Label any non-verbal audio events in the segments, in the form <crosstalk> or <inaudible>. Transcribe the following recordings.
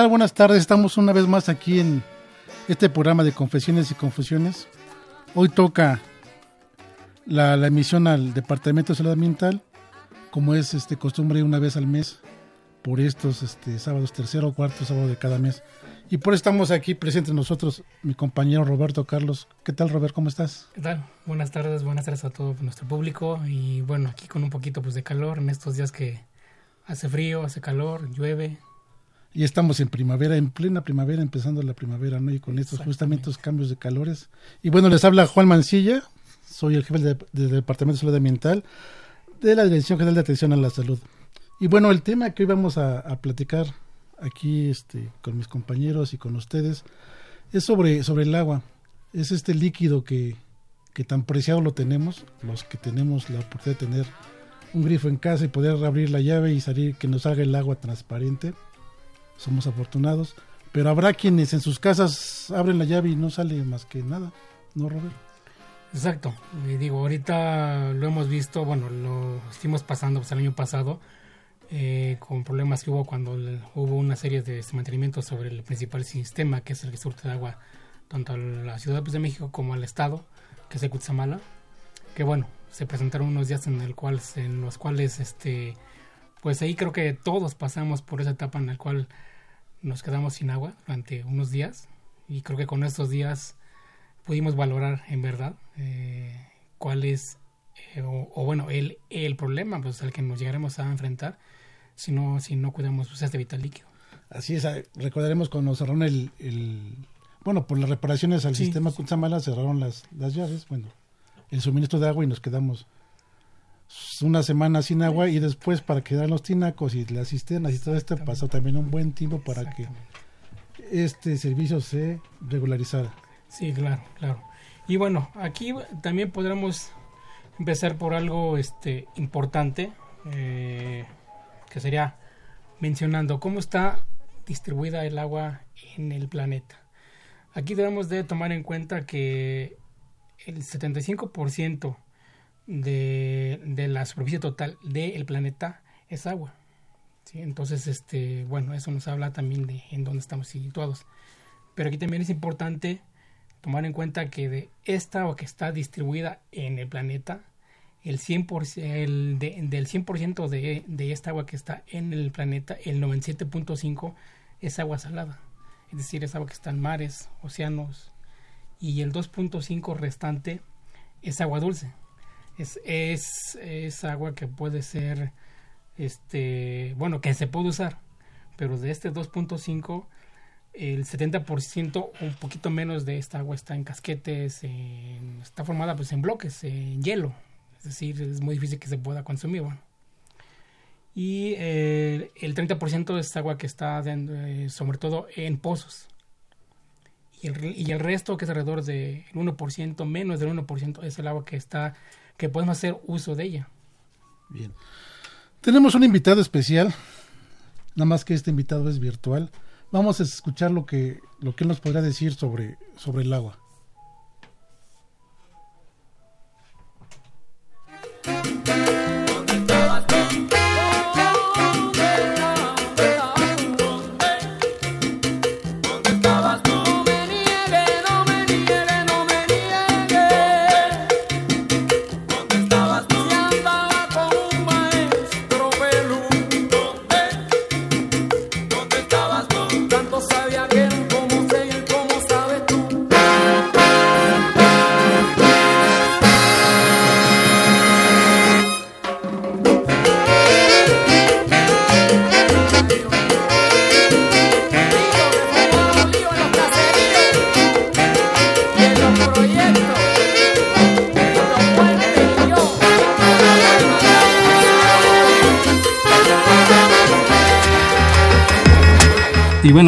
¿Qué tal? Buenas tardes. Estamos una vez más aquí en este programa de Confesiones y Confusiones. Hoy toca la, emisión al Departamento de Salud Ambiental, como es este costumbre una vez al mes, por estos este, sábados, tercero o cuarto sábado de cada mes. Y por eso estamos aquí presentes nosotros, mi compañero Roberto Carlos. ¿Qué tal, Robert? ¿Cómo estás? ¿Qué tal? Buenas tardes, buenas tardes a todo nuestro público. Y bueno, aquí con un poquito pues, de calor en estos días que hace frío, hace calor, llueve. Y estamos en primavera, en plena primavera, empezando la primavera, ¿no? Y con estos justamente estos cambios de calores. Y bueno, les habla Juan Mancilla, soy el jefe del Departamento de Salud Ambiental de la Dirección General de Atención a la Salud. Y bueno, el tema que hoy vamos a, a platicar aquí este, con mis compañeros y con ustedes, es sobre, sobre el agua. Es este líquido que, que tan preciado lo tenemos, los que tenemos la oportunidad de tener un grifo en casa y poder abrir la llave y salir, que nos salga el agua transparente. Somos afortunados. Pero habrá quienes en sus casas abren la llave y no sale más que nada, ¿no, Robert? Exacto. Y digo, ahorita lo hemos visto, bueno, lo estuvimos pasando pues, el año pasado eh, con problemas que hubo cuando hubo una serie de mantenimientos sobre el principal sistema, que es el que de agua tanto a la Ciudad pues, de México como al Estado, que es Cutzamala, que bueno, se presentaron unos días en, el cual, en los cuales, este, pues ahí creo que todos pasamos por esa etapa en la cual nos quedamos sin agua durante unos días, y creo que con estos días pudimos valorar en verdad eh, cuál es, eh, o, bueno, el, el problema pues, al que nos llegaremos a enfrentar si no, si no cuidamos pues, este vital líquido. Así es, ah, recordaremos cuando cerraron el, el bueno, por las reparaciones al sistema Cutzamala cerraron las, las llaves, bueno, el suministro de agua y nos quedamos una semana sin agua y después para quedar los tinacos y las cisternas y todo esto pasó también un buen tiempo para que este servicio se regularizara. Sí, claro, claro. Y bueno, aquí también podremos empezar por algo este importante. Eh, que sería mencionando cómo está distribuida el agua en el planeta. Aquí debemos de tomar en cuenta que el 75% de, de la superficie total del planeta es agua. Entonces, este, bueno, eso nos habla también de en dónde estamos situados. Pero aquí también es importante tomar en cuenta que de esta agua que está distribuida en el planeta, el 100%, el del 100% de, de esta agua que está en el planeta, el 97.5 es agua salada. Es decir, es agua que está en mares, océanos. Y el 2.5 restante es agua dulce. Es, es, agua que puede ser, este, bueno, que se puede usar. Pero de este 2.5 el 70% un poquito menos de esta agua está en casquetes, está formada pues en bloques, en hielo, es decir, es muy difícil que se pueda consumir. Y eh, el 30% es agua que está eh, sobre todo en pozos. Y el, y el resto, que es alrededor del 1%, menos del 1%, es el agua que está que podemos hacer uso de ella. Bien. Tenemos un invitado especial, nada más que este invitado es virtual. Vamos a escuchar lo que, lo que él nos podrá decir sobre, sobre el agua.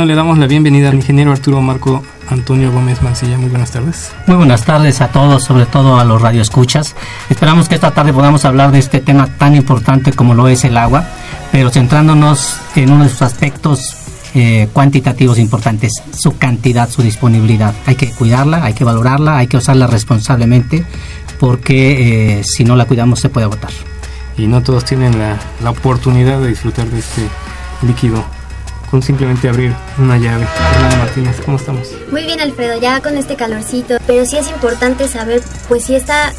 Bueno, le damos la bienvenida al ingeniero Arturo Marco Antonio Gómez Mancilla. Muy buenas tardes. Muy buenas tardes a todos, sobre todo a los radioescuchas. Esperamos que esta tarde podamos hablar de este tema tan importante como lo es el agua, pero centrándonos en uno de sus aspectos eh, cuantitativos importantes, su cantidad, su disponibilidad. Hay que cuidarla, hay que valorarla, hay que usarla responsablemente, porque eh, si no la cuidamos se puede agotar. Y no todos tienen la, la oportunidad de disfrutar de este líquido con simplemente abrir una llave. Fernanda Martínez, ¿cómo estamos? Muy bien, Alfredo, ya con este calorcito, pero sí es importante saber, pues si esta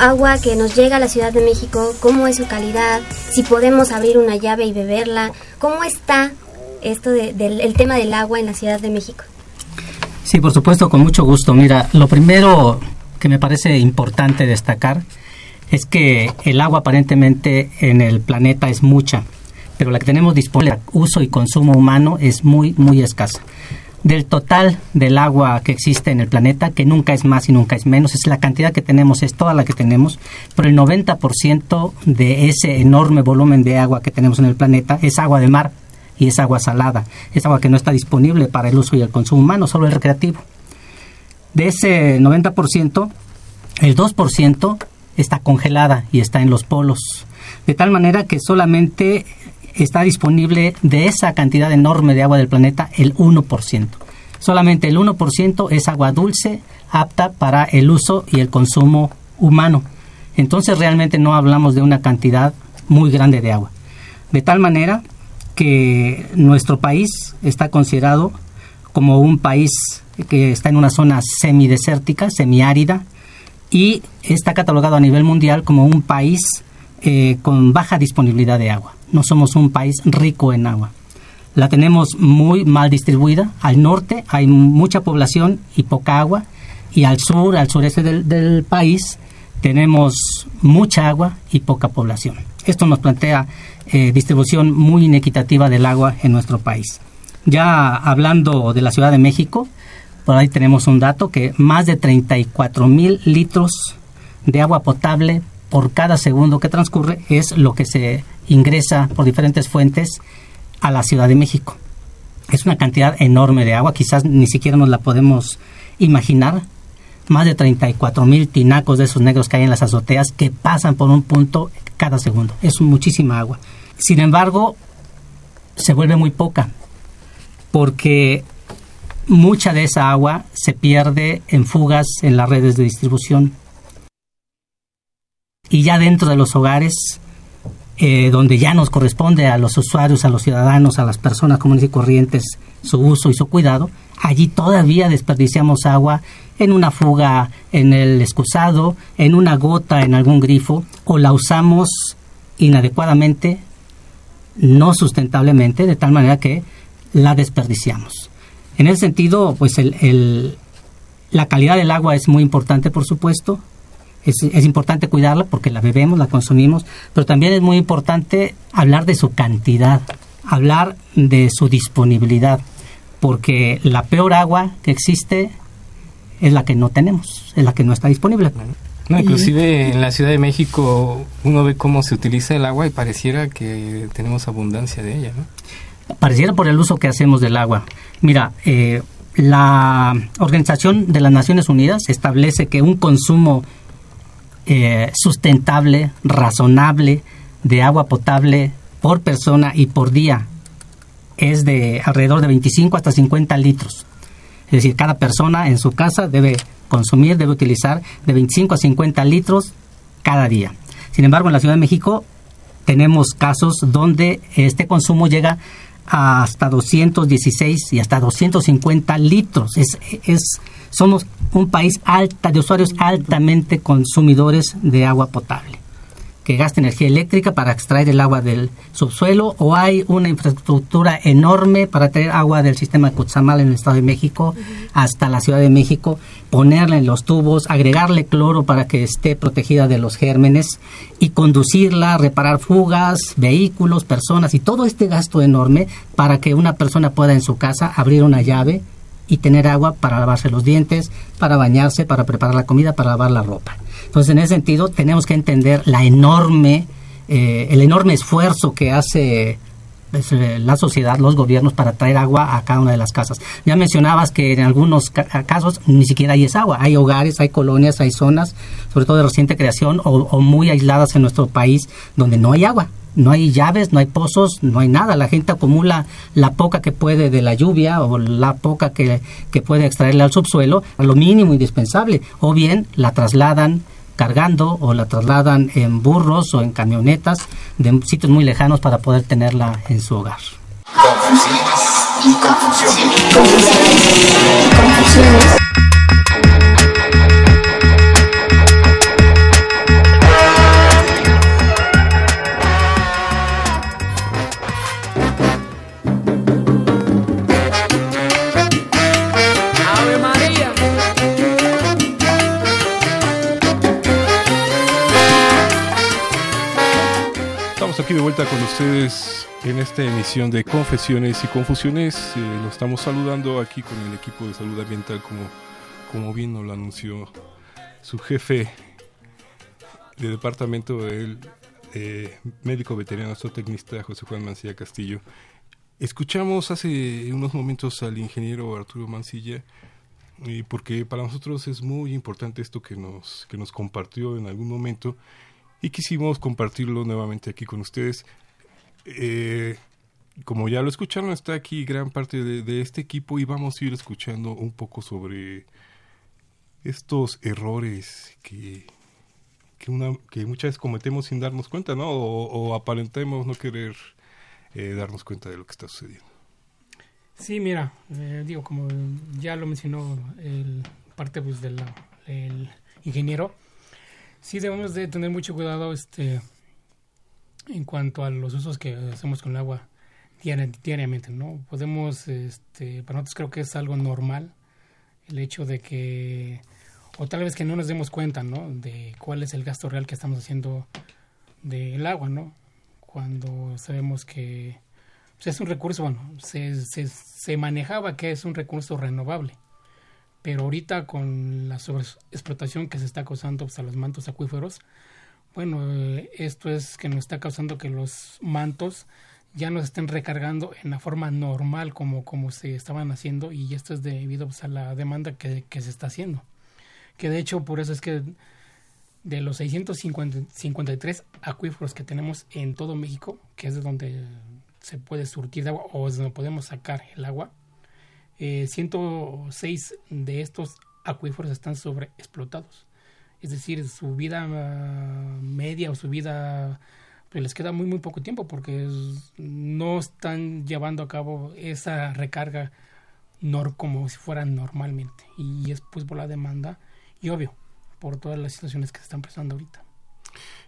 agua que nos llega a la Ciudad de México, cómo es su calidad, si podemos abrir una llave y beberla, cómo está esto del el tema del agua en la Ciudad de México. Sí, por supuesto, con mucho gusto. Mira, lo primero que me parece importante destacar es que el agua aparentemente en el planeta es mucha, pero la que tenemos disponible para uso y consumo humano es muy, muy escasa. Del total del agua que existe en el planeta, que nunca es más y nunca es menos, es la cantidad que tenemos, es toda la que tenemos, pero el 90% de ese enorme volumen de agua que tenemos en el planeta es agua de mar y es agua salada, es agua que no está disponible para el uso y el consumo humano, solo el recreativo. De ese 90%, el 2% está congelada y está en los polos, de tal manera que solamente está disponible de esa cantidad enorme de agua del planeta el 1%. Solamente el 1% es agua dulce apta para el uso y el consumo humano. Entonces realmente no hablamos de una cantidad muy grande de agua. De tal manera que nuestro país está considerado como un país que está en una zona semidesértica, semiárida, y está catalogado a nivel mundial como un país eh, con baja disponibilidad de agua. No somos un país rico en agua. La tenemos muy mal distribuida. Al norte hay mucha población y poca agua, y al sur, al sureste del país, tenemos mucha agua y poca población. Esto nos plantea eh, distribución muy inequitativa del agua en nuestro país. Ya hablando de la Ciudad de México, por ahí tenemos un dato que más de 34 mil litros de agua potable por cada segundo que transcurre es lo que se ingresa por diferentes fuentes a la Ciudad de México. Es una cantidad enorme de agua, quizás ni siquiera nos la podemos imaginar. Más de 34 mil tinacos de esos negros que hay en las azoteas que pasan por un punto cada segundo. Es muchísima agua. Sin embargo, se vuelve muy poca, porque mucha de esa agua se pierde en fugas en las redes de distribución. Y ya dentro de los hogares, eh, donde ya nos corresponde a los usuarios, a los ciudadanos, a las personas comunes y corrientes, su uso y su cuidado, allí todavía desperdiciamos agua en una fuga en el excusado, en una gota en algún grifo, o la usamos inadecuadamente, no sustentablemente, de tal manera que la desperdiciamos. En ese sentido, pues el, la calidad del agua es muy importante, por supuesto. Es, es, importante cuidarla porque la bebemos, la consumimos, pero también es muy importante hablar de su cantidad, hablar de su disponibilidad, porque la peor agua que existe es la que no tenemos, es la que no está disponible. No, inclusive en la Ciudad de México uno ve cómo se utiliza el agua y pareciera que tenemos abundancia de ella, ¿no? Pareciera por el uso que hacemos del agua. Mira, eh, la Organización de las Naciones Unidas establece que un consumo eh, sustentable, razonable de agua potable por persona y por día es de alrededor de 25 hasta 50 litros. Es decir, cada persona en su casa debe consumir, debe utilizar de 25 a 50 litros cada día. Sin embargo, en la Ciudad de México tenemos casos donde este consumo llega hasta 216 y hasta 250 litros. Es, es, somos un país alta de usuarios altamente consumidores de agua potable que gasta energía eléctrica para extraer el agua del subsuelo o hay una infraestructura enorme para traer agua del sistema de en el Estado de México hasta la Ciudad de México, ponerla en los tubos, agregarle cloro para que esté protegida de los gérmenes y conducirla, reparar fugas, vehículos, personas y todo este gasto enorme para que una persona pueda en su casa abrir una llave y tener agua para lavarse los dientes, para bañarse, para preparar la comida, para lavar la ropa. Entonces, en ese sentido, tenemos que entender la enorme, eh, el enorme esfuerzo que hace pues, eh, la sociedad, los gobiernos para traer agua a cada una de las casas. Ya mencionabas que en algunos casos ni siquiera hay esa agua. Hay hogares, hay colonias, hay zonas, sobre todo de reciente creación o muy aisladas en nuestro país, donde no hay agua no hay llaves, no hay pozos, no hay nada. La gente acumula la poca que puede de la lluvia o la poca que, puede extraerle al subsuelo, a lo mínimo indispensable, o bien la trasladan cargando o la trasladan en burros o en camionetas de sitios muy lejanos para poder tenerla en su hogar. Confusiones y confusiones. Confusiones de vuelta con ustedes en esta emisión de Confesiones y Confusiones. Eh, lo estamos saludando aquí con el equipo de salud ambiental, como, como bien nos lo anunció su jefe de departamento, el eh, médico veterinario zootecnista José Juan Mancilla Castillo. Escuchamos hace unos momentos al ingeniero Arturo Mancilla, y porque para nosotros es muy importante esto que nos, que nos compartió en algún momento y quisimos compartirlo nuevamente aquí con ustedes. Eh, como ya lo escucharon, está aquí gran parte de, este equipo y vamos a ir escuchando un poco sobre estos errores que, que, una, que muchas veces cometemos sin darnos cuenta, ¿no? O, aparentemos no querer eh, darnos cuenta de lo que está sucediendo. Sí, mira, eh, digo, como ya lo mencionó el parte pues, del ingeniero, sí debemos de tener mucho cuidado este en cuanto a los usos que hacemos con el agua diariamente, ¿no? Podemos, este, para nosotros creo que es algo normal el hecho de que, o tal vez que no nos demos cuenta, ¿no? De cuál es el gasto real que estamos haciendo del agua, ¿no? Cuando sabemos que pues, es un recurso, bueno, se, se, se manejaba que es un recurso renovable pero ahorita con la sobreexplotación que se está causando pues, a los mantos acuíferos, bueno, eh, esto es que nos está causando que los mantos ya no se estén recargando en la forma normal como, como se estaban haciendo y esto es debido pues, a la demanda que, que, se está haciendo. Que de hecho por eso es que de los 653 acuíferos que tenemos en todo México, que es de donde se puede surtir de agua o es donde podemos sacar el agua, eh, 106 de estos acuíferos están sobreexplotados. Es decir, su vida ah, media o su vida pues, les queda muy muy poco tiempo porque no están llevando a cabo esa recarga nor como si fuera normalmente y es pues por la demanda y obvio por todas las situaciones que se están presentando ahorita.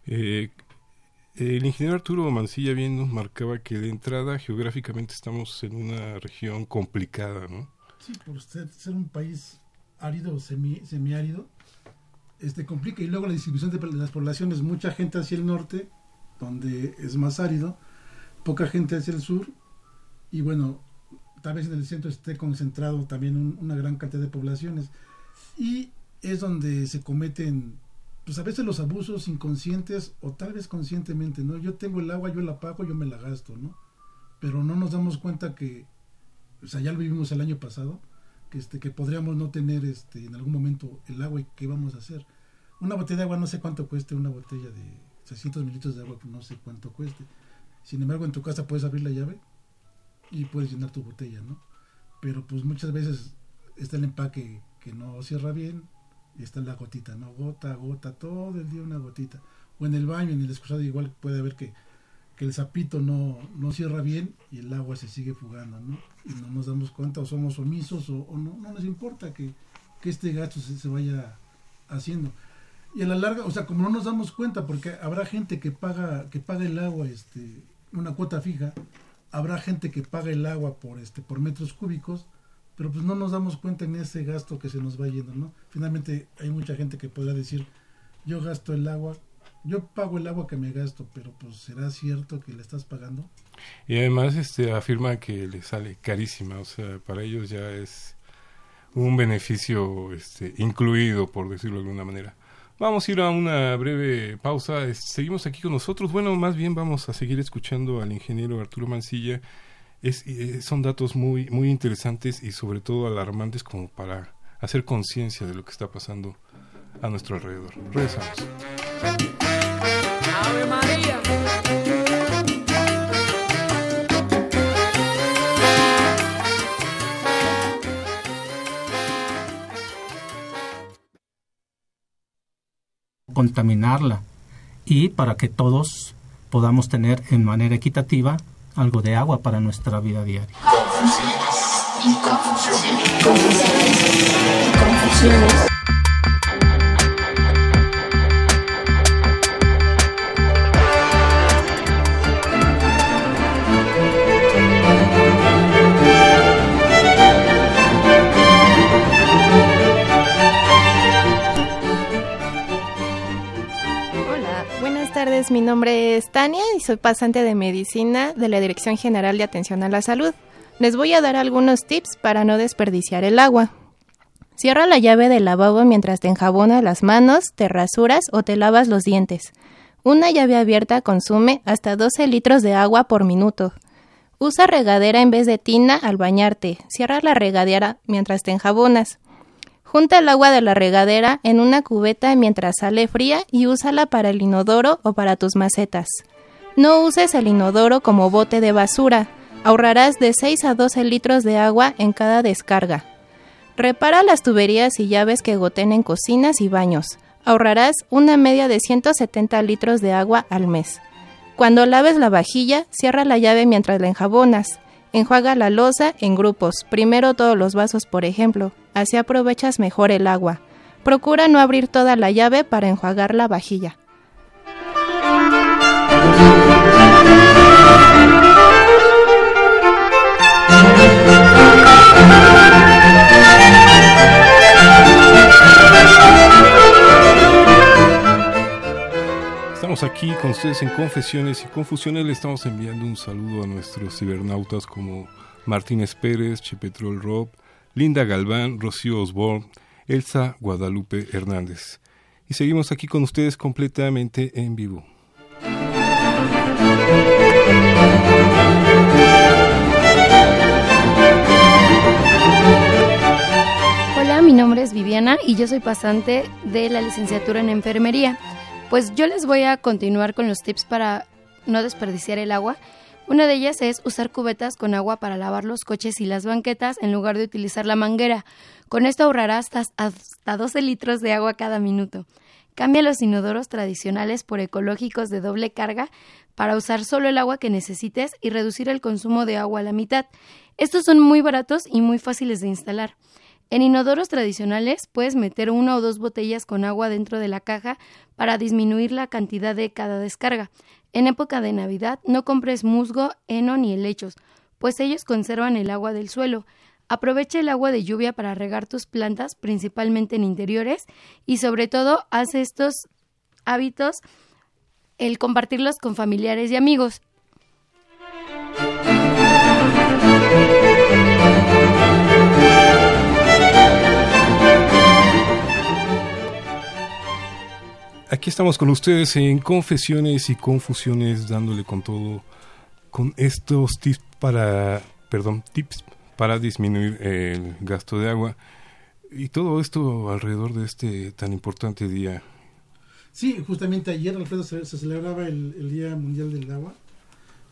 Eh, el ingeniero Arturo Mancilla bien nos marcaba que de entrada geográficamente estamos en una región complicada, ¿no? Sí, por ser, ser un país árido semi, semiárido, este complica. Y luego la distribución de, las poblaciones, mucha gente hacia el norte, donde es más árido, poca gente hacia el sur, y bueno, tal vez en el centro esté concentrado también una gran cantidad de poblaciones. Y es donde se cometen pues a veces los abusos inconscientes o tal vez conscientemente, ¿no? Yo tengo el agua, yo la pago, yo me la gasto, ¿no? Pero no nos damos cuenta que, o sea, ya lo vivimos el año pasado, que, este, que podríamos no tener este, en algún momento el agua y qué vamos a hacer. Una botella de agua no sé cuánto cueste, una botella de 600 mililitros de agua no sé cuánto cueste. Sin embargo, en tu casa puedes abrir la llave y puedes llenar tu botella, ¿no? Pero pues muchas veces está el empaque que no cierra bien, y está la gotita, ¿no? Gota, gota, todo el día una gotita. O en el baño, en el excusado, igual puede haber que, que el zapito no, no cierra bien y el agua se sigue fugando, ¿no? Y no nos damos cuenta o somos omisos o, no, no nos importa que, que este gasto se, se, vaya haciendo. Y a la larga, o sea, como no nos damos cuenta, porque habrá gente que paga, que paga el agua, este, una cuota fija, habrá gente que paga el agua por este, por metros cúbicos, pero pues no nos damos cuenta en ese gasto que se nos va yendo, ¿no? Finalmente hay mucha gente que podrá decir, yo gasto el agua, yo pago el agua que me gasto, pero pues será cierto que le estás pagando. Y además este afirma que le sale carísima, o sea, para ellos ya es un beneficio este incluido, por decirlo de alguna manera. Vamos a ir a una breve pausa. Seguimos aquí con nosotros. Bueno, más bien vamos a seguir escuchando al ingeniero Arturo Mancilla es, eh, son datos muy, muy interesantes y sobre todo alarmantes como para hacer conciencia de lo que está pasando a nuestro alrededor. Regresamos. Ave María. contaminarla y para que todos podamos tener en manera equitativa algo de agua para nuestra vida diaria. Hola, buenas tardes. Mi nombre es Tania y soy pasante de medicina de la Dirección General de Atención a la Salud. Les voy a dar algunos tips para no desperdiciar el agua. Cierra la llave del lavabo mientras te enjabonas las manos, te rasuras o te lavas los dientes. Una llave abierta consume hasta 12 litros de agua por minuto. Usa regadera en vez de tina al bañarte. Cierra la regadera mientras te enjabonas. Junta el agua de la regadera en una cubeta mientras sale fría y úsala para el inodoro o para tus macetas. No uses el inodoro como bote de basura. Ahorrarás de 6 a 12 litros de agua en cada descarga. Repara las tuberías y llaves que goten en cocinas y baños. Ahorrarás una media de 170 litros de agua al mes. Cuando laves la vajilla, cierra la llave mientras la enjabonas. Enjuaga la loza en grupos, primero todos los vasos, por ejemplo. Así aprovechas mejor el agua. Procura no abrir toda la llave para enjuagar la vajilla. Aquí con ustedes en Confesiones y Confusiones. Le estamos enviando un saludo a nuestros cibernautas como Martínez Pérez, Chepetrol Rob, Linda Galván, Rocío Osborne, Elsa Guadalupe Hernández. Y seguimos aquí con ustedes completamente en vivo. Hola, mi nombre es Viviana y yo soy pasante de la licenciatura en enfermería. Pues yo les voy a continuar con los tips para no desperdiciar el agua. Una de ellas es usar cubetas con agua para lavar los coches y las banquetas en lugar de utilizar la manguera. Con esto ahorrarás hasta, hasta 12 litros de agua cada minuto. Cambia los inodoros tradicionales por ecológicos de doble carga para usar solo el agua que necesites y reducir el consumo de agua a la mitad. Estos son muy baratos y muy fáciles de instalar. En inodoros tradicionales puedes meter una o dos botellas con agua dentro de la caja para disminuir la cantidad de cada descarga. En época de Navidad no compres musgo, heno ni helechos, pues ellos conservan el agua del suelo. Aprovecha el agua de lluvia para regar tus plantas, principalmente en interiores, y sobre todo haz estos hábitos el compartirlos con familiares y amigos. Aquí estamos con ustedes en Confesiones y Confusiones, dándole con todo, con estos tips para, perdón, tips para disminuir el gasto de agua y todo esto alrededor de este tan importante día. Sí, justamente ayer, Alfredo, se, celebraba el, el, Día Mundial del Agua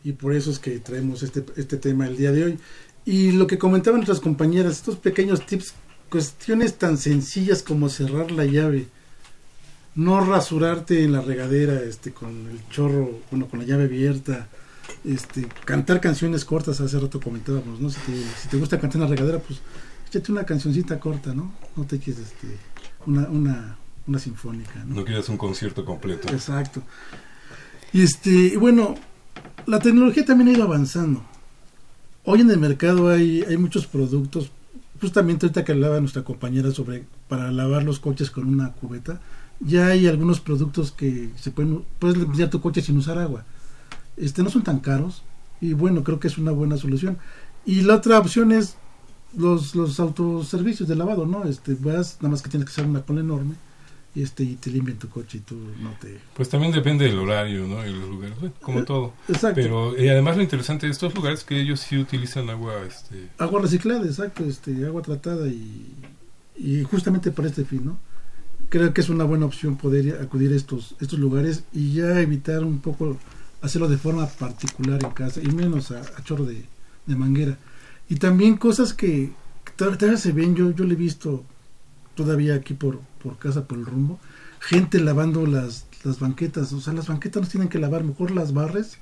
y por eso es que traemos este, este tema el día de hoy. Y lo que comentaban nuestras compañeras, estos pequeños tips, cuestiones tan sencillas como cerrar la llave, no rasurarte en la regadera este con el chorro, bueno, con la llave abierta, este cantar canciones cortas, hace rato comentábamos, ¿no? Si te, si te gusta cantar en la regadera, pues échate una cancioncita corta, ¿no? No te quieres este una una una sinfónica, ¿no? No quieras un concierto completo. Exacto. Y este, bueno, la tecnología también ha ido avanzando. Hoy en el mercado hay, hay muchos productos, justamente ahorita que hablaba nuestra compañera sobre para lavar los coches con una cubeta, ya hay algunos productos que se pueden puedes limpiar tu coche sin usar agua. Este no son tan caros y bueno creo que es una buena solución. Y la otra opción es los los autoservicios de lavado no este vas nada más que tienes que hacer una cola enorme y este y te limpian tu coche y tú no te pues también depende del horario no y los lugares como Eh, todo. exacto. pero y además lo interesante de estos lugares es que ellos sí utilizan agua este agua reciclada exacto este agua tratada y y justamente para este fin no creo que es una buena opción poder acudir a estos estos lugares y ya evitar un poco hacerlo de forma particular en casa y menos a, chorro de, de, manguera y también cosas que, todavía se ven yo yo le he visto todavía aquí por por casa por el rumbo gente lavando las las banquetas o sea las banquetas no tienen que lavar mejor las barres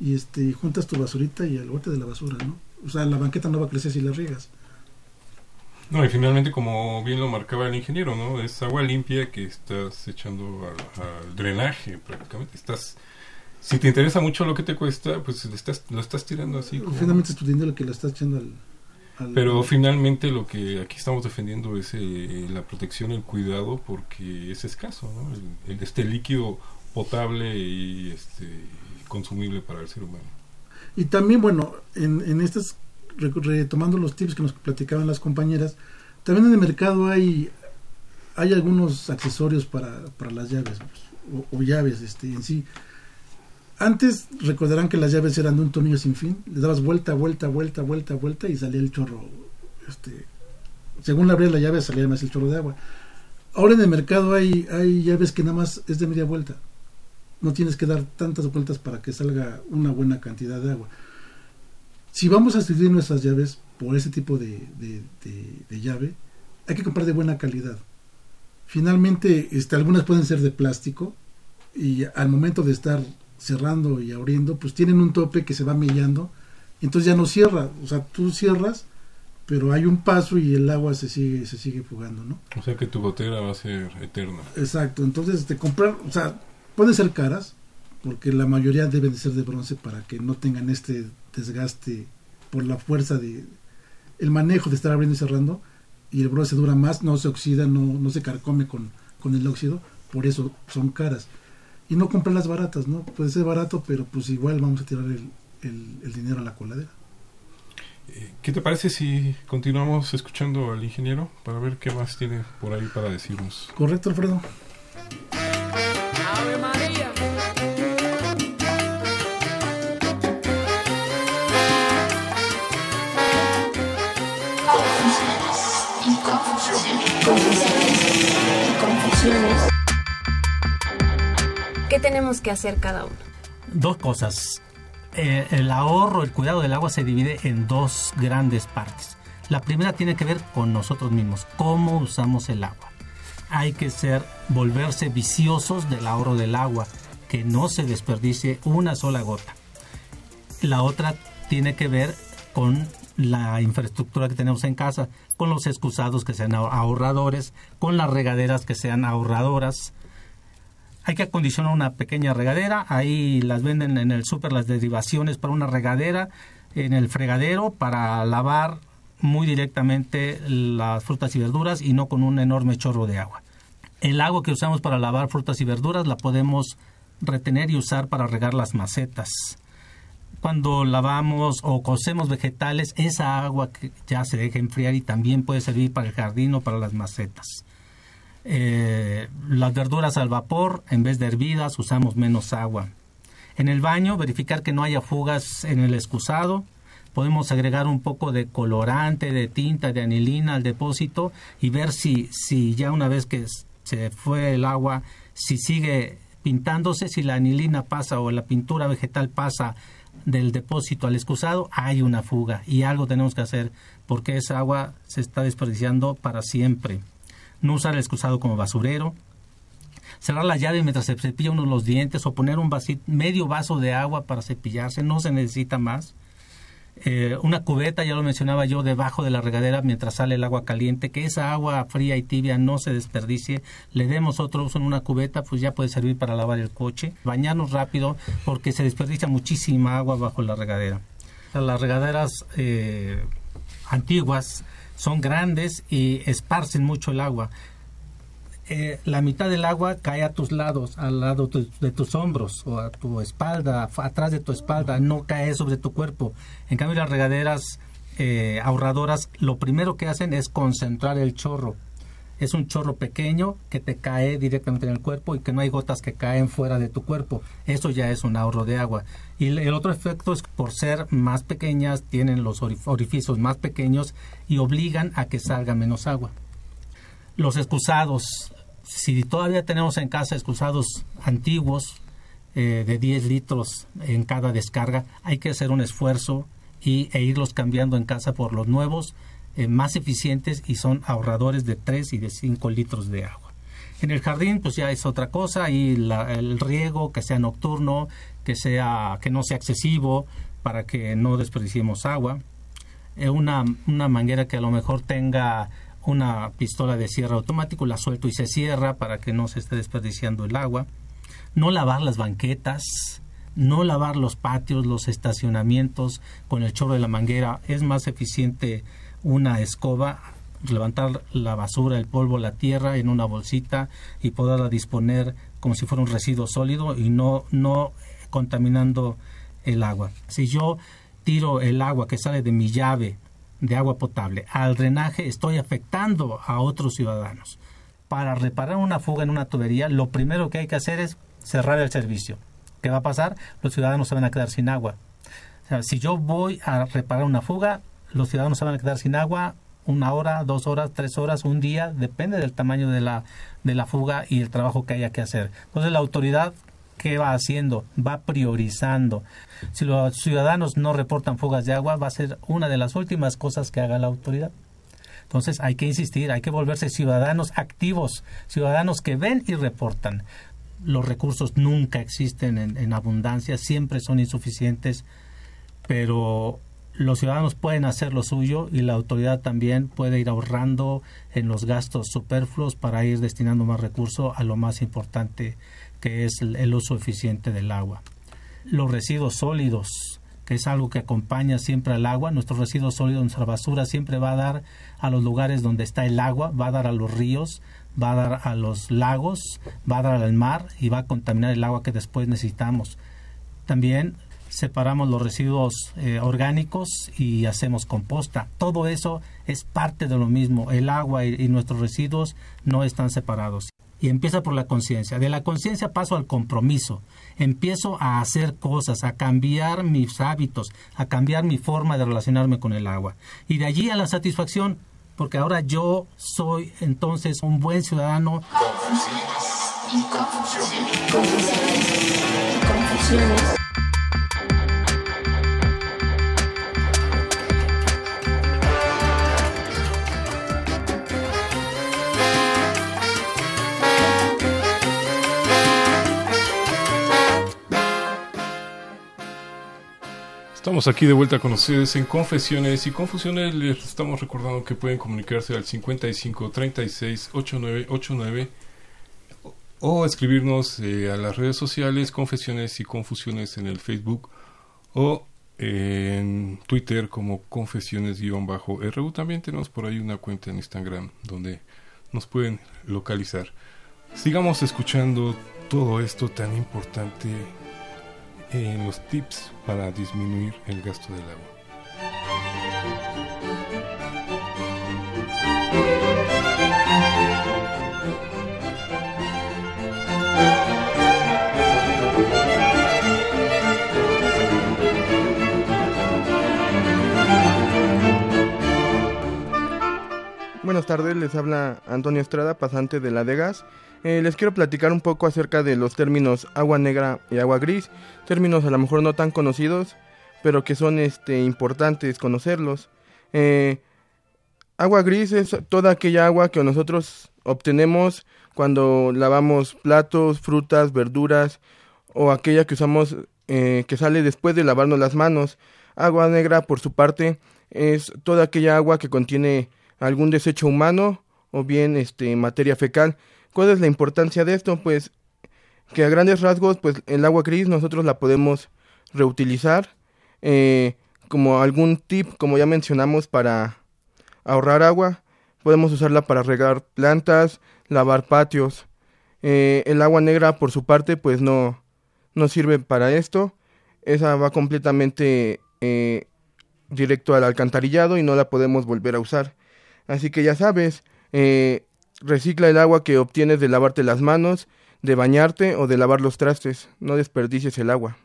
y este juntas tu basurita y el bote de la basura, ¿no? O sea, la banqueta no va a crecer si la riegas. No, y finalmente, como bien lo marcaba el ingeniero, ¿no? Es agua limpia que estás echando al, al drenaje prácticamente. Estás, si te interesa mucho lo que te cuesta, pues le estás, lo estás tirando así. como- Finalmente es tu dinero que lo estás echando al... al- Pero finalmente lo que aquí estamos defendiendo es eh, la protección, el cuidado, porque es escaso, ¿no? El- el- este líquido potable y este consumible para el ser humano. Y también, bueno, en, en estas, retomando los tips que nos platicaban las compañeras, también en el mercado hay, hay algunos accesorios para, para las llaves, pues, o, o llaves este, en sí. Antes recordarán que las llaves eran de un tornillo sin fin, le dabas vuelta, vuelta, vuelta, vuelta, vuelta y salía el chorro. Este, según abrías la llave salía más el chorro de agua. Ahora en el mercado hay, hay llaves que nada más es de media vuelta. No tienes que dar tantas vueltas para que salga una buena cantidad de agua. Si vamos a sustituir nuestras llaves por ese tipo de, de- de- de llave, hay que comprar de buena calidad. Finalmente, este, algunas pueden ser de plástico y al momento de estar cerrando y abriendo, pues tienen un tope que se va mellando, entonces ya no cierra. O sea, tú cierras, pero hay un paso y el agua se sigue, se sigue fugando, ¿no? O sea que tu gotera va a ser eterna. Exacto, entonces este, comprar, o sea, pueden ser caras, porque la mayoría deben de ser de bronce para que no tengan este desgaste por la fuerza de el manejo de estar abriendo y cerrando, y el bronce dura más, no se oxida, no, no se carcome con, con el óxido, por eso son caras. Y no comprar las baratas, ¿no? Puede ser barato, pero pues igual vamos a tirar el, el- el dinero a la coladera. Eh, ¿Qué te parece si continuamos escuchando al ingeniero para ver qué más tiene por ahí para decirnos? ¿Correcto, Alfredo? Ave María. ¿Qué tenemos que hacer cada uno? Dos cosas. Eh, el ahorro, el cuidado del agua se divide en dos grandes partes. La primera tiene que ver con nosotros mismos, cómo usamos el agua. Hay que ser, volverse viciosos del ahorro del agua, que no se desperdicie una sola gota. La otra tiene que ver con la infraestructura que tenemos en casa, con los excusados que sean ahor- ahorradores, con las regaderas que sean ahorradoras, hay que acondicionar una pequeña regadera, ahí las venden en el súper las derivaciones para una regadera, en el fregadero para lavar muy directamente las frutas y verduras y no con un enorme chorro de agua. El agua que usamos para lavar frutas y verduras la podemos retener y usar para regar las macetas. Cuando lavamos o cocemos vegetales, esa agua que ya se deja enfriar y también puede servir para el jardín o para las macetas. Eh, las verduras al vapor, en vez de hervidas, usamos menos agua. En el baño, verificar que no haya fugas en el excusado. Podemos agregar un poco de colorante, de tinta, de anilina al depósito y ver si, si ya una vez que se fue el agua, si sigue pintándose, si la anilina pasa o la pintura vegetal pasa del depósito al excusado, hay una fuga y algo tenemos que hacer porque esa agua se está desperdiciando para siempre no usar el excusado como basurero, cerrar la llave mientras se cepilla uno los dientes o poner un medio vaso de agua para cepillarse, no se necesita más. Eh, una cubeta, ya lo mencionaba yo, debajo de la regadera mientras sale el agua caliente, que esa agua fría y tibia no se desperdicie, le demos otro uso en una cubeta, pues ya puede servir para lavar el coche, bañarnos rápido porque se desperdicia muchísima agua bajo la regadera. Las regaderas eh, antiguas son grandes y esparcen mucho el agua. Eh, la mitad del agua cae a tus lados, al lado de tus hombros o a tu espalda, atrás de tu espalda, no cae sobre tu cuerpo. En cambio, las regaderas eh, ahorradoras, lo primero que hacen es concentrar el chorro. Es un chorro pequeño que te cae directamente en el cuerpo y que no hay gotas que caen fuera de tu cuerpo. Eso ya es un ahorro de agua. Y el- otro efecto es que por ser más pequeñas, tienen los orif- orificios más pequeños y obligan a que salga menos agua los excusados, si todavía tenemos en casa excusados antiguos eh, de 10 litros en cada descarga, hay que hacer un esfuerzo y, e irlos cambiando en casa por los nuevos, eh, más eficientes y son ahorradores de 3 y de 5 litros de agua. En el jardín, pues ya es otra cosa, y el riego que sea nocturno, que sea que no sea excesivo, para que no desperdiciemos agua. Eh, una, una manguera que a lo mejor tenga una pistola de cierre automático, la suelto y se cierra para que no se esté desperdiciando el agua. No lavar las banquetas, no lavar los patios, los estacionamientos con el chorro de la manguera. Es más eficiente una escoba, levantar la basura, el polvo, la tierra en una bolsita y poderla disponer como si fuera un residuo sólido y no, no contaminando el agua. Si yo tiro el agua que sale de mi llave de agua potable al drenaje, estoy afectando a otros ciudadanos. Para reparar una fuga en una tubería, lo primero que hay que hacer es cerrar el servicio. ¿Qué va a pasar? Los ciudadanos se van a quedar sin agua. Si yo voy a reparar una fuga, los ciudadanos se van a quedar sin agua una hora, dos horas, tres horas, un día, depende del tamaño de la, de la fuga y el trabajo que haya que hacer. Entonces la autoridad, ¿qué va haciendo? Va priorizando. Si los ciudadanos no reportan fugas de agua, va a ser una de las últimas cosas que haga la autoridad. Entonces hay que insistir, hay que volverse ciudadanos activos, ciudadanos que ven y reportan los recursos nunca existen en, abundancia, siempre son insuficientes, pero los ciudadanos pueden hacer lo suyo y la autoridad también puede ir ahorrando en los gastos superfluos para ir destinando más recursos a lo más importante que es el, uso eficiente del agua. Los residuos sólidos, que es algo que acompaña siempre al agua, nuestros residuos sólidos, nuestra basura siempre va a dar a los lugares donde está el agua, va a dar a los ríos, va a dar a los lagos, va a dar al mar y va a contaminar el agua que después necesitamos. También separamos los residuos eh, orgánicos y hacemos composta. Todo eso es parte de lo mismo. El agua y, nuestros residuos no están separados. Y empieza por la conciencia. De la conciencia paso al compromiso. Empiezo a hacer cosas, a cambiar mis hábitos, a cambiar mi forma de relacionarme con el agua. Y de allí a la satisfacción, porque ahora yo soy entonces un buen ciudadano. Estamos aquí de vuelta con ustedes en Confesiones y Confusiones. Les estamos recordando que pueden comunicarse al 55 36 89 89 o escribirnos eh, a las redes sociales Confesiones y Confusiones en el Facebook o en Twitter como Confesiones-RU. También tenemos por ahí una cuenta en Instagram donde nos pueden localizar. Sigamos escuchando todo esto tan importante en los tips para disminuir el gasto del agua. Buenas tardes, les habla Antonio Estrada, pasante de la de gas. Eh, les quiero platicar un poco acerca de los términos agua negra y agua gris, términos a lo mejor no tan conocidos, pero que son este, importantes conocerlos. Eh, agua gris es toda aquella agua que nosotros obtenemos cuando lavamos platos, frutas, verduras o aquella que usamos eh, que sale después de lavarnos las manos. Agua negra, por su parte, es toda aquella agua que contiene algún desecho humano o bien este materia fecal ¿Cuál es la importancia de esto? Pues que a grandes rasgos, pues el agua gris nosotros la podemos reutilizar eh, como algún tip, como ya mencionamos, para ahorrar agua. Podemos usarla para regar plantas, lavar patios. Eh, el agua negra, por su parte, pues no, no sirve para esto. Esa va completamente eh, directo al alcantarillado y no la podemos volver a usar. Así que ya sabes, Recicla el agua que obtienes de lavarte las manos, de bañarte o de lavar los trastes. No desperdicies el agua.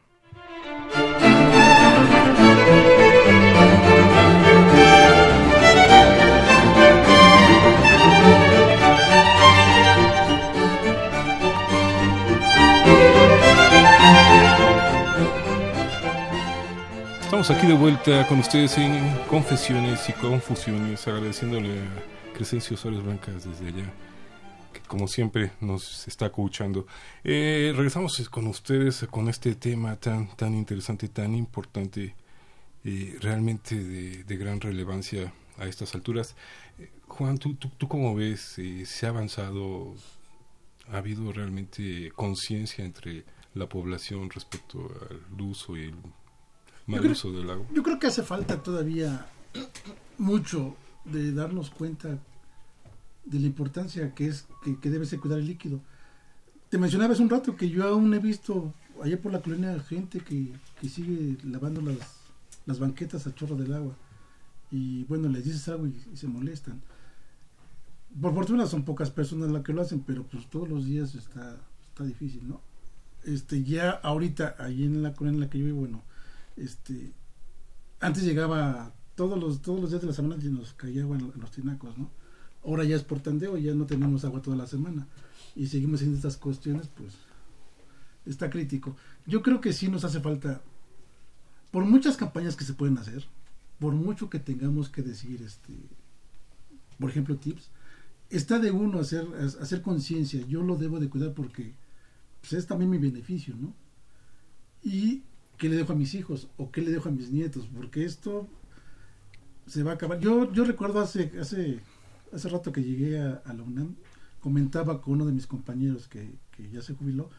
Estamos aquí de vuelta con ustedes en Confesiones y Confusiones, agradeciéndole Crescencio Suárez Blancas desde allá que como siempre nos está escuchando. Eh, regresamos con ustedes con este tema tan, tan interesante, tan importante, eh, realmente de, de, gran relevancia a estas alturas. Eh, Juan, ¿tú, tú, tú cómo ves? Eh, ¿Se ha avanzado? ¿Ha habido realmente conciencia entre la población respecto al uso y el mal creo, uso del agua? Yo creo que hace falta todavía mucho de darnos cuenta de la importancia que es que, que debe cuidar el líquido. Te mencionaba un rato que yo aún he visto allá por la colonia gente que, que sigue lavando las, las banquetas a chorro del agua. Y bueno, les dices algo y, y, se molestan. Por fortuna son pocas personas las que lo hacen, pero pues todos los días está, está difícil, ¿no? Este, ya ahorita, ahí en la colonia en la que yo vivo, bueno, este, antes llegaba todos los, todos los días de la semana y nos caía agua en los tinacos, ¿no? Ahora ya es por tandeo, ya no tenemos agua toda la semana. Y seguimos haciendo estas cuestiones, pues está crítico. Yo creo que sí nos hace falta, por muchas campañas que se pueden hacer, por mucho que tengamos que decir, este, por ejemplo, tips, está de uno hacer, hacer conciencia. Yo lo debo de cuidar porque pues, es también mi beneficio, ¿no? Y qué le dejo a mis hijos o qué le dejo a mis nietos, porque esto se va a acabar. Yo, yo recuerdo hace, hace, hace rato que llegué a, la UNAM, comentaba con uno de mis compañeros que, que, ya se jubiló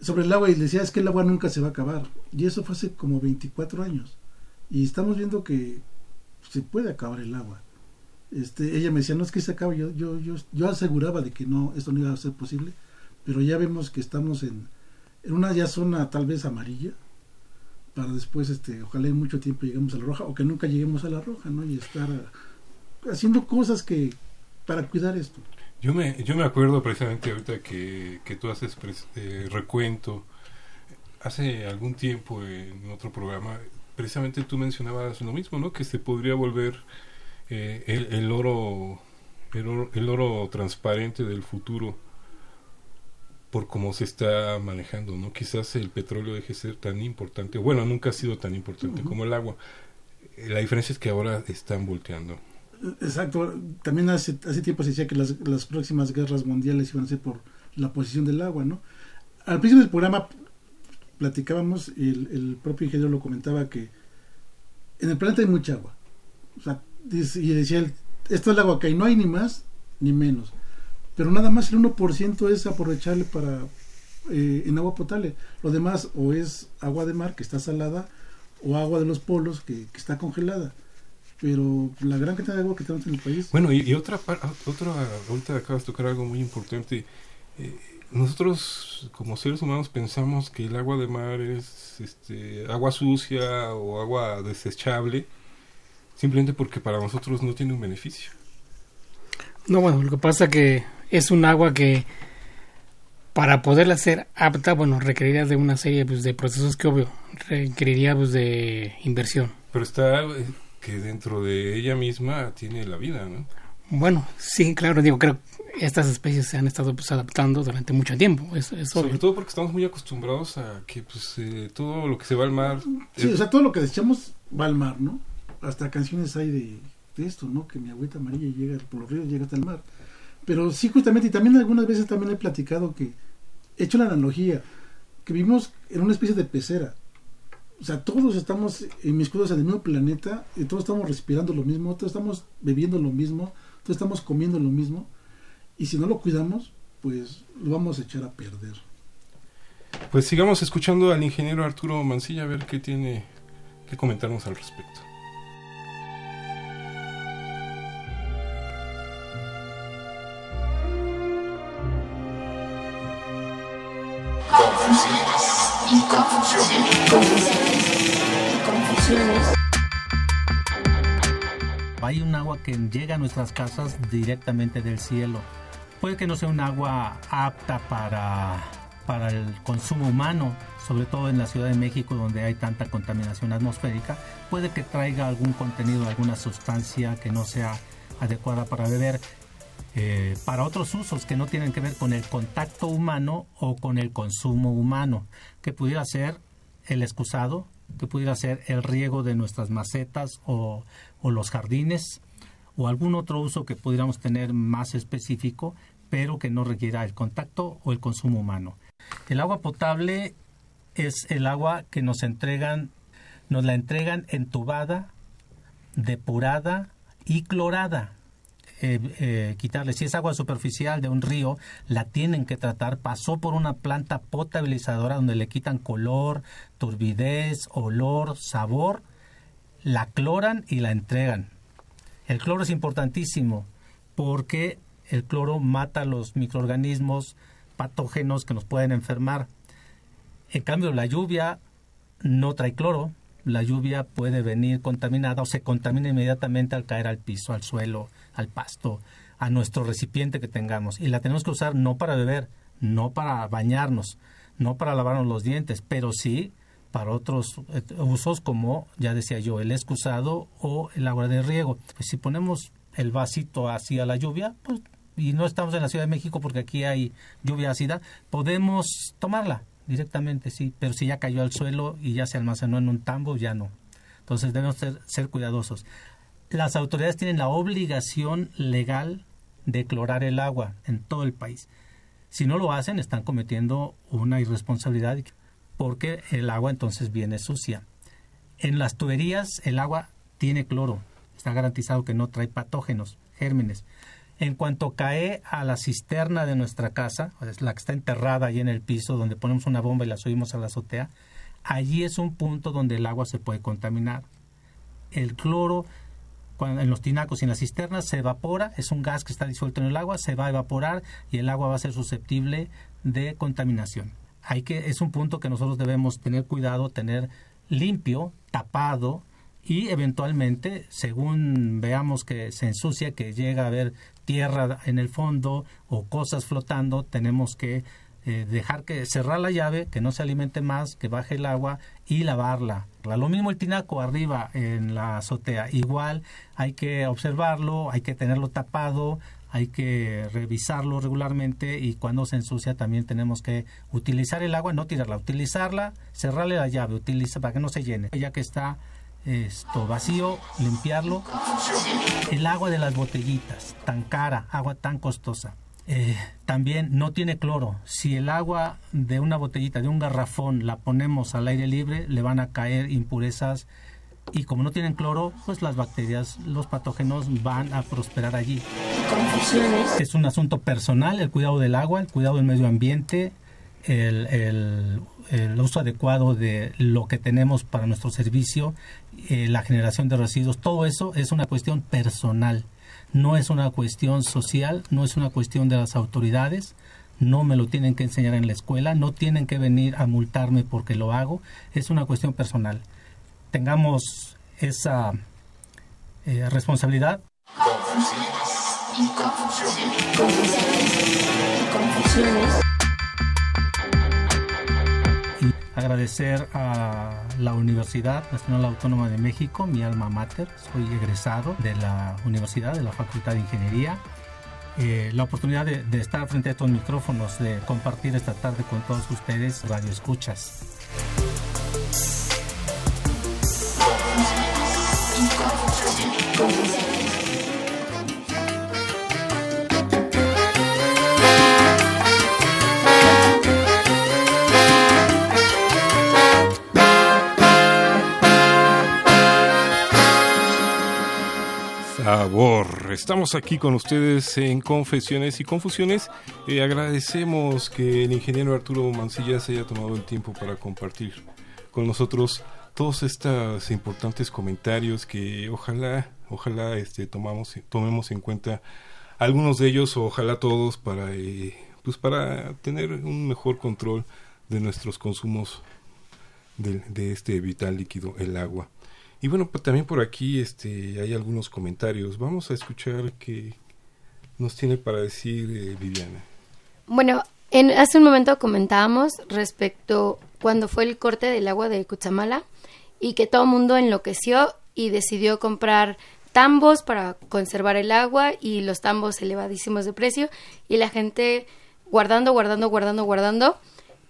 sobre el agua y le decía es que el agua nunca se va a acabar. Y eso fue hace como 24 años. Y estamos viendo que se puede acabar el agua. Este, ella me decía, no es que se acabe, yo, yo, yo, yo aseguraba de que no, esto no iba a ser posible, pero ya vemos que estamos en, en una ya zona tal vez amarilla, para después, este, ojalá en mucho tiempo lleguemos a la roja, o que nunca lleguemos a la roja, ¿no? Y estar haciendo cosas que, para cuidar esto. Yo me, yo me acuerdo precisamente ahorita que, que tú haces eh, recuento, hace algún tiempo en otro programa, precisamente tú mencionabas lo mismo, ¿no? Que se podría volver eh, el, el, oro, el oro, el oro transparente del futuro por cómo se está manejando, ¿no? Quizás el petróleo deje de ser tan importante, bueno, nunca ha sido tan importante uh -huh. como el agua. La diferencia es que ahora están volteando. Exacto, también hace, hace tiempo se decía que las, las próximas guerras mundiales iban a ser por la posición del agua, ¿no? Al principio del programa platicábamos, y el, propio ingeniero lo comentaba, que en el planeta hay mucha agua. O sea, y decía, él, esto es el agua que hay, no hay ni más ni menos pero nada más el 1% es aprovecharle para eh, en agua potable. Lo demás o es agua de mar que está salada o agua de los polos que, que está congelada. Pero la gran cantidad de agua que tenemos en el país. Bueno, y, y otra, otra, ahorita acabas de tocar algo muy importante. Eh, nosotros como seres humanos pensamos que el agua de mar es este, agua sucia o agua desechable simplemente porque para nosotros no tiene un beneficio. No, bueno, lo que pasa que es un agua que para poderla ser apta, bueno, requeriría de una serie pues, de procesos que obvio requeriría pues, de inversión. Pero está eh, que dentro de ella misma tiene la vida, ¿no? Bueno, sí, claro, digo, creo que estas especies se han estado pues, adaptando durante mucho tiempo. Es, es Sobre todo porque estamos muy acostumbrados a que pues eh, todo lo que se va al mar... Sí, es... o sea, todo lo que desechamos va al mar, ¿no? Hasta canciones hay de, de esto, ¿no? Que mi agüita amarilla llega por los ríos, llega hasta el mar. Pero sí, justamente, y también algunas veces también he platicado que he hecho la analogía, que vivimos en una especie de pecera. O sea, todos estamos inmiscuidos en el mismo planeta, y todos estamos respirando lo mismo, todos estamos bebiendo lo mismo, todos estamos comiendo lo mismo, y si no lo cuidamos, pues lo vamos a echar a perder. Pues sigamos escuchando al ingeniero Arturo Mancilla a ver qué tiene que comentarnos al respecto. Hay un agua que llega a nuestras casas directamente del cielo. Puede que no sea un agua apta para, para el consumo humano, sobre todo en la Ciudad de México donde hay tanta contaminación atmosférica. Puede que traiga algún contenido, alguna sustancia que no sea adecuada para beber. Eh, para otros usos que no tienen que ver con el contacto humano o con el consumo humano, que pudiera ser el excusado, que pudiera ser el riego de nuestras macetas o, o los jardines, o algún otro uso que pudiéramos tener más específico, pero que no requiera el contacto o el consumo humano. El agua potable es el agua que nos entregan, nos la entregan entubada, depurada y clorada. Eh, eh, quitarle, si es agua superficial de un río, la tienen que tratar, pasó por una planta potabilizadora donde le quitan color, turbidez, olor, sabor, la cloran y la entregan. El cloro es importantísimo porque el cloro mata los microorganismos patógenos que nos pueden enfermar. En cambio, la lluvia no trae cloro. La lluvia puede venir contaminada o se contamina inmediatamente al caer al piso, al suelo, al pasto, a nuestro recipiente que tengamos. Y la tenemos que usar no para beber, no para bañarnos, no para lavarnos los dientes, pero sí para otros eh, usos como, ya decía yo, el excusado o el agua de riego. Pues si ponemos el vasito hacia la lluvia, pues, y no estamos en la Ciudad de México porque aquí hay lluvia ácida, podemos tomarla directamente, sí, pero si ya cayó al suelo y ya se almacenó en un tambo, ya no. Entonces debemos ser, ser cuidadosos. Las autoridades tienen la obligación legal de clorar el agua en todo el país. Si no lo hacen, están cometiendo una irresponsabilidad porque el agua entonces viene sucia. En las tuberías el agua tiene cloro, está garantizado que no trae patógenos, gérmenes. En cuanto cae a la cisterna de nuestra casa, la que está enterrada ahí en el piso, donde ponemos una bomba y la subimos a la azotea, allí es un punto donde el agua se puede contaminar. El cloro cuando, en los tinacos y en las cisternas se evapora, es un gas que está disuelto en el agua, se va a evaporar y el agua va a ser susceptible de contaminación hay que, es un punto que nosotros debemos tener cuidado, tener limpio, tapado y eventualmente, según veamos que se ensucia, que llega a haber tierra en el fondo o cosas flotando, tenemos que eh, dejar que cerrar la llave, que no se alimente más, que baje el agua y lavarla. Lo mismo el tinaco arriba en la azotea, igual hay que observarlo, hay que tenerlo tapado, hay que revisarlo regularmente y cuando se ensucia también tenemos que utilizar el agua, no tirarla, utilizarla, cerrarle la llave, utiliza para que no se llene. Ya que está esto vacío, limpiarlo. El agua de las botellitas, tan cara, agua tan costosa. Eh, también no tiene cloro. Si el agua de una botellita, de un garrafón, la ponemos al aire libre, le van a caer impurezas y como no tienen cloro, pues las bacterias, los patógenos van a prosperar allí. Es un asunto personal, el cuidado del agua, el cuidado del medio ambiente, el, el, uso adecuado de lo que tenemos para nuestro servicio, eh, la generación de residuos, todo eso es una cuestión personal, no es una cuestión social, no es una cuestión de las autoridades, no me lo tienen que enseñar en la escuela, no tienen que venir a multarme porque lo hago, es una cuestión personal. Tengamos esa eh, responsabilidad. Y agradecer a la Universidad Nacional Autónoma de México, mi alma mater. Soy egresado de la Universidad, de la Facultad de Ingeniería. Eh, la oportunidad de, de, estar frente a estos micrófonos, de compartir esta tarde con todos ustedes, Radio Escuchas. Estamos aquí con ustedes en Confesiones y Confusiones. Eh, agradecemos que el ingeniero Arturo Mancilla se haya tomado el tiempo para compartir con nosotros todos estos importantes comentarios que ojalá, ojalá este, tomamos, tomemos en cuenta algunos de ellos o ojalá todos para, eh, pues para tener un mejor control de nuestros consumos de, de, este vital líquido, el agua. Y bueno, pues también por aquí este, hay algunos comentarios. Vamos a escuchar qué nos tiene para decir eh, Viviana. Bueno, en, hace un momento comentábamos respecto cuando fue el corte del agua de Cuchamala y que todo el mundo enloqueció y decidió comprar tambos para conservar el agua y los tambos elevadísimos de precio y la gente guardando, guardando, guardando, guardando,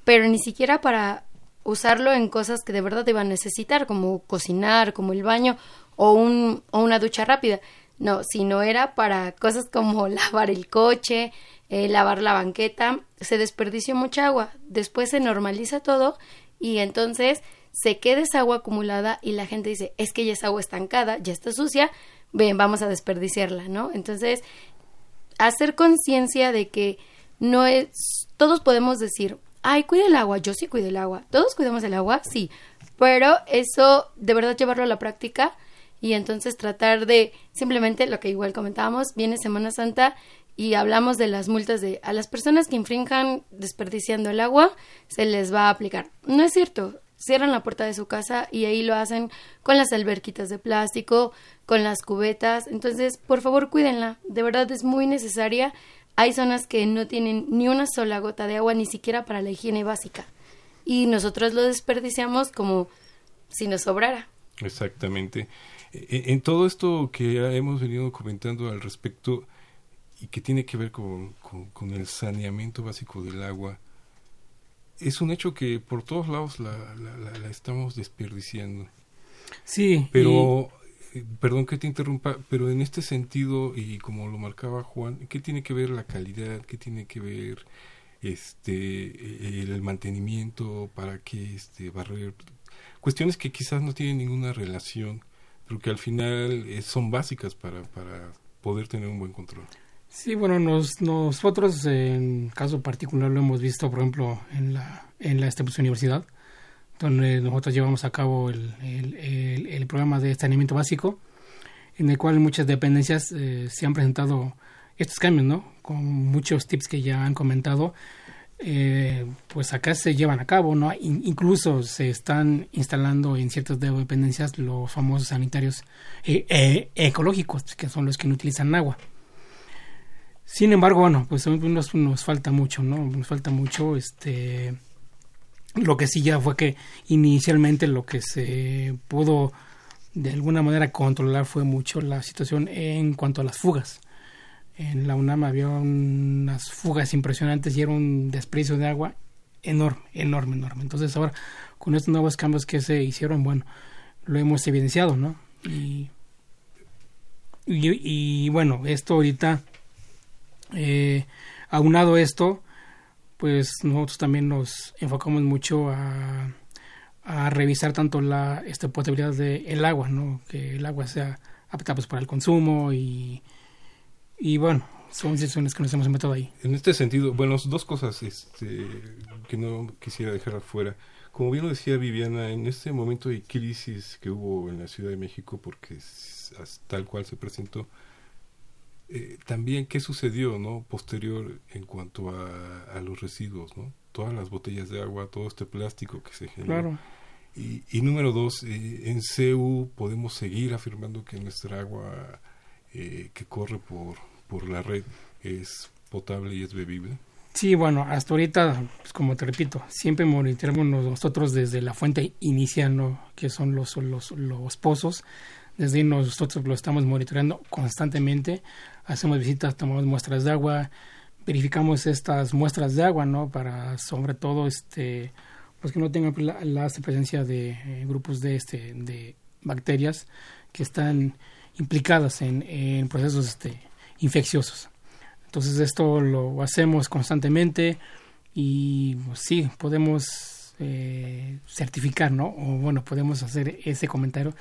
pero ni siquiera para usarlo en cosas que de verdad iban a necesitar, como cocinar, como el baño o, un, o una ducha rápida, No, sino era para cosas como <laughs> lavar el coche, eh, lavar la banqueta, se desperdició mucha agua. Después se normaliza todo y entonces se queda esa agua acumulada y la gente dice, es que ya es agua estancada, ya está sucia, ven, vamos a desperdiciarla, ¿no? Entonces, hacer conciencia de que no es, todos podemos decir, ay, cuide el agua, yo sí cuido el agua, todos cuidamos el agua, sí, pero eso de verdad llevarlo a la práctica y entonces tratar de simplemente lo que igual comentábamos, viene Semana Santa y hablamos de las multas de a las personas que infrinjan desperdiciando el agua se les va a aplicar. No es cierto, cierran la puerta de su casa y ahí lo hacen con las alberquitas de plástico, con las cubetas. Entonces, por favor, cuídenla. De verdad es muy necesaria. Hay zonas que no tienen ni una sola gota de agua, ni siquiera para la higiene básica. Y nosotros lo desperdiciamos como si nos sobrara. Exactamente. E, e, en todo esto que hemos venido comentando al respecto y que tiene que ver con, con el saneamiento básico del agua, es un hecho que por todos lados la, la, estamos desperdiciando. Sí. Pero, perdón que te interrumpa, pero en este sentido, y como lo marcaba Juan, ¿qué tiene que ver la calidad? ¿Qué tiene que ver este el mantenimiento para que este barrer cuestiones que quizás no tienen ninguna relación pero que al final eh, son básicas para, para poder tener un buen control. Sí, bueno, nos, nosotros en caso particular lo hemos visto, por ejemplo, en la, en la esta universidad, donde nosotros llevamos a cabo el, el, el, programa de saneamiento básico, en el cual muchas dependencias eh, se han presentado estos cambios, ¿no? Con muchos tips que ya han comentado, eh, pues acá se llevan a cabo, ¿no? incluso se están instalando en ciertas dependencias los famosos sanitarios eh, ecológicos, que son los que no utilizan agua. Sin embargo, bueno, pues nos, nos falta mucho, ¿no? Nos falta mucho, este... Lo que sí ya fue que inicialmente lo que se pudo de alguna manera controlar fue mucho la situación en cuanto a las fugas. En la UNAM había unas fugas impresionantes y era un desprecio de agua enorme, enorme, enorme. Entonces ahora, con estos nuevos cambios que se hicieron, bueno, lo hemos evidenciado, ¿no? Y, y, bueno, esto ahorita eh, aunado esto, pues nosotros también nos enfocamos mucho a, a revisar tanto la esta potabilidad del el agua, ¿no? que el agua sea apta pues, para el consumo y, y bueno, son decisiones que nos hemos metido ahí. En este sentido, bueno, dos cosas este, que no quisiera dejar afuera. Como bien lo decía Viviana, en este momento de crisis que hubo en la Ciudad de México, porque tal cual se presentó, eh, también qué sucedió no posterior en cuanto a, los residuos no todas las botellas de agua todo este plástico que se genera y, y, número dos eh, en CEU podemos seguir afirmando que nuestra agua eh, que corre por por la red es potable y es bebible. Sí, bueno, hasta ahorita, pues como te repito, siempre monitoreamos nosotros desde la fuente inicial, ¿no? que son los, los, los pozos. Desde ahí nosotros lo estamos monitoreando constantemente hacemos visitas, tomamos muestras de agua, verificamos estas muestras de agua, ¿no? Para sobre todo, este, pues que no tengan la, presencia de eh, grupos de, este, de bacterias que están implicadas en, procesos este, infecciosos. Entonces esto lo hacemos constantemente y pues, sí, podemos eh, certificar, ¿no? O bueno, podemos hacer ese comentario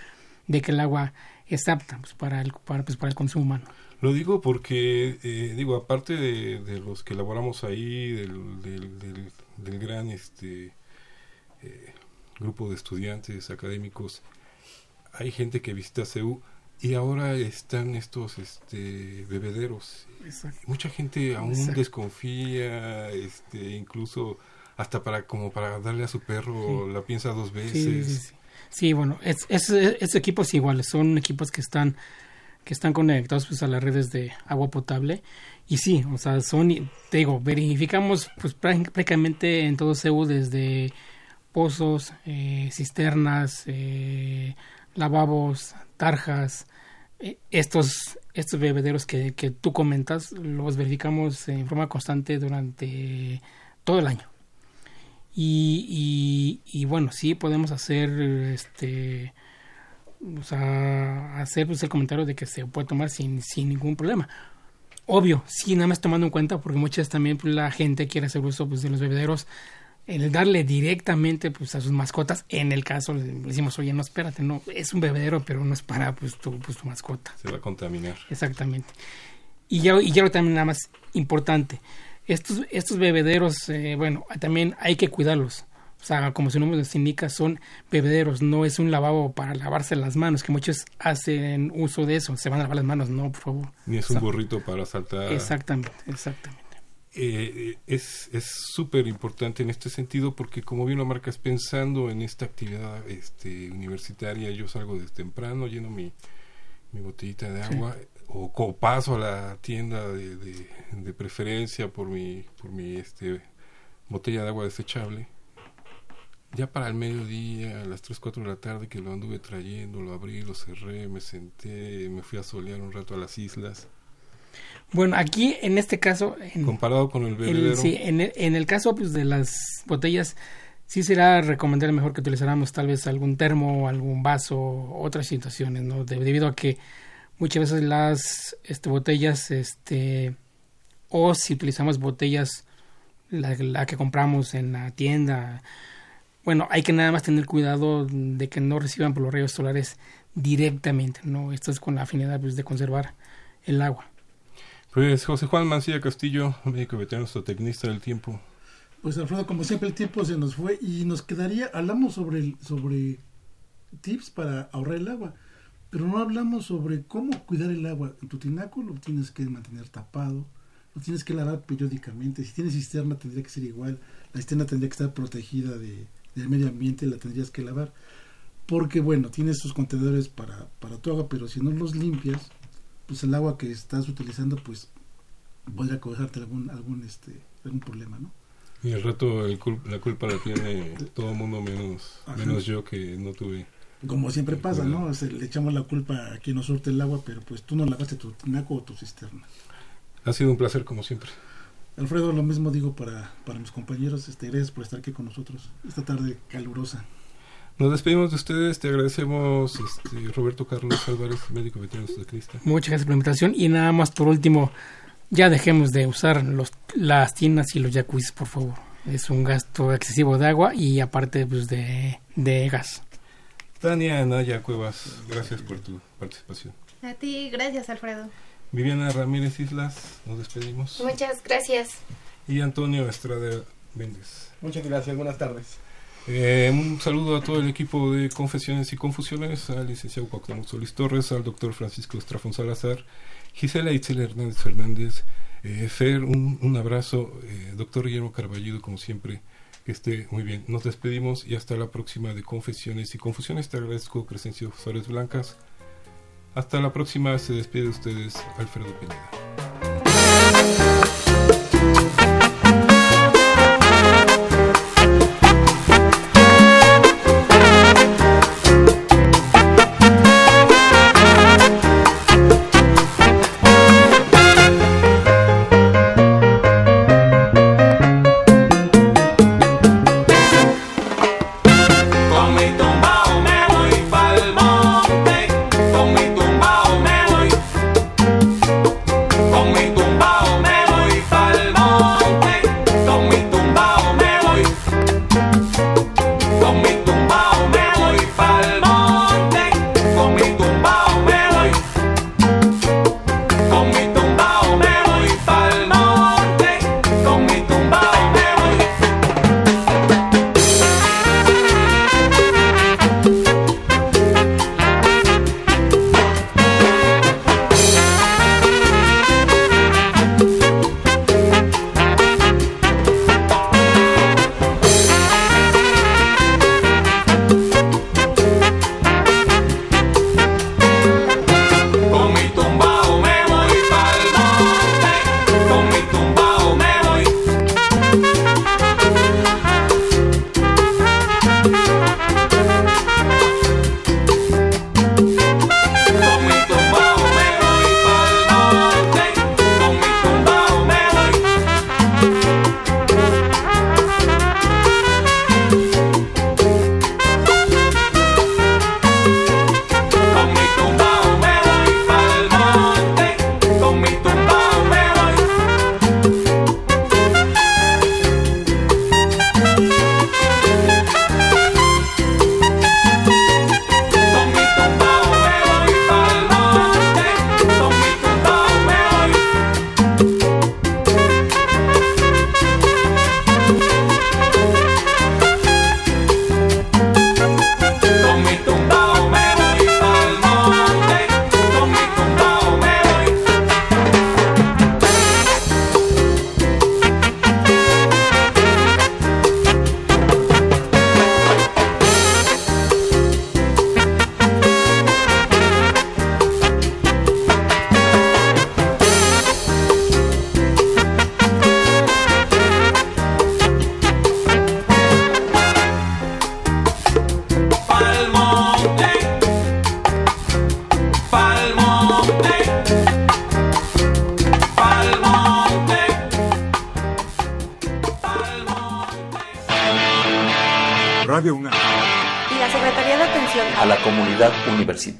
de que el agua es apta pues, para, el, para, pues, para el consumo humano. Lo digo porque, eh, digo, aparte de, los que elaboramos ahí, del, del, gran este eh, grupo de estudiantes académicos, hay gente que visita CEU y ahora están estos este, bebederos. Mucha gente aún desconfía, este, incluso hasta para como para darle a su perro la piensa dos veces. Sí, bueno, es, es, es, equipos iguales, son equipos que están que están conectados pues a las redes de agua potable y sí, o sea, son, te digo, verificamos pues prácticamente en todo CEU desde pozos, eh, cisternas, eh, lavabos, tarjas, eh, estos, estos bebederos que, que tú comentas, los verificamos en forma constante durante todo el año. Y, y, y bueno, sí podemos hacer este o sea, hacer pues, el comentario de que se puede tomar sin, sin ningún problema. Obvio, sí, nada más tomando en cuenta, porque muchas también pues, la gente quiere hacer uso pues, de los bebederos, el darle directamente pues, a sus mascotas, en el caso le decimos, oye, no, espérate, no, es un bebedero, pero no es para pues, tu, pues, tu mascota. Se va a contaminar. Exactamente. Y ya, y ya lo también nada más importante, estos, estos bebederos, eh, bueno, también hay que cuidarlos. O sea, como su nombre les indica, son bebederos, no es un lavabo para lavarse las manos, que muchos hacen uso de eso, se van a lavar las manos, no, por favor. Ni es un burrito para saltar. Exactamente, exactamente. Eh, es súper importante en este sentido porque como bien lo marcas pensando en esta actividad este, universitaria yo salgo desde temprano lleno mi, mi botellita de agua o, paso a la tienda de, de, de, preferencia por mi por mi este botella de agua desechable ya para el mediodía, a las 3, 4 de la tarde que lo anduve trayendo, lo abrí, lo cerré, me senté, me fui a solear un rato a las islas. Bueno, aquí en este caso... En, Comparado con el bebedero. sí, en el, en el caso pues, de las botellas, sí será recomendable mejor que utilizáramos tal vez algún termo, algún vaso, otras situaciones, ¿no? De, debido a que muchas veces las este, botellas, este, o si utilizamos botellas, la, la que compramos en la tienda, bueno, hay que nada más tener cuidado de que no reciban por los rayos solares directamente, ¿no? Esto es con la afinidad pues, de conservar el agua. Pues José Juan Mancilla Castillo, médico veterano, tecnista del tiempo. Pues Alfredo, como siempre el tiempo se nos fue y nos quedaría, hablamos sobre, el, sobre tips para ahorrar el agua, pero no hablamos sobre cómo cuidar el agua. En tu tinaco lo tienes que mantener tapado, lo tienes que lavar periódicamente, si tienes cisterna tendría que ser igual, la cisterna tendría que estar protegida de, del medio ambiente la tendrías que lavar porque bueno tienes tus contenedores para, para tu agua pero si no los limpias pues el agua que estás utilizando pues podría causarte algún algún este algún problema no y rato el cul la culpa la tiene todo el mundo menos Ajá. menos yo que no tuve como siempre pasa no o sea, le echamos la culpa a quien nos surte el agua pero pues tú no lavaste tu tinaco o tu cisterna ha sido un placer como siempre Alfredo, lo mismo digo para, para mis compañeros. Este, gracias por estar aquí con nosotros esta tarde calurosa. Nos despedimos de ustedes, te agradecemos este, Roberto Carlos Álvarez, médico veterinario de Crista. Muchas gracias por la invitación y nada más por último, ya dejemos de usar los, las tinas y los jacuzzis, por favor. Es un gasto excesivo de agua y aparte pues, de, de gas. Tania Naya Cuevas, gracias por tu participación. A ti, gracias Alfredo. Viviana Ramírez Islas, nos despedimos. Muchas gracias. Y Antonio Estrada Méndez. Muchas gracias, buenas tardes. Eh, un saludo a todo el equipo de Confesiones y Confusiones, al licenciado Cuauhtémoc Solís Torres, al doctor Francisco Estrafón Salazar, Gisela Itzel Hernández Fernández, eh, Fer, un, un abrazo, eh, doctor Guillermo Carballido, como siempre, que esté muy bien. Nos despedimos y hasta la próxima de Confesiones y Confusiones. Te agradezco, Crescencio Flores Blancas. Hasta la próxima, se despide de ustedes Alfredo Pineda.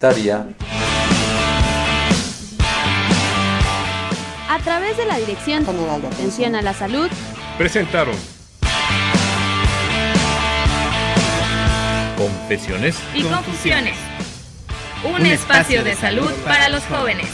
Universitaria a través de la Dirección General de Atención a la Salud presentaron Confesiones y Confusiones. Un, espacio de salud para los jóvenes.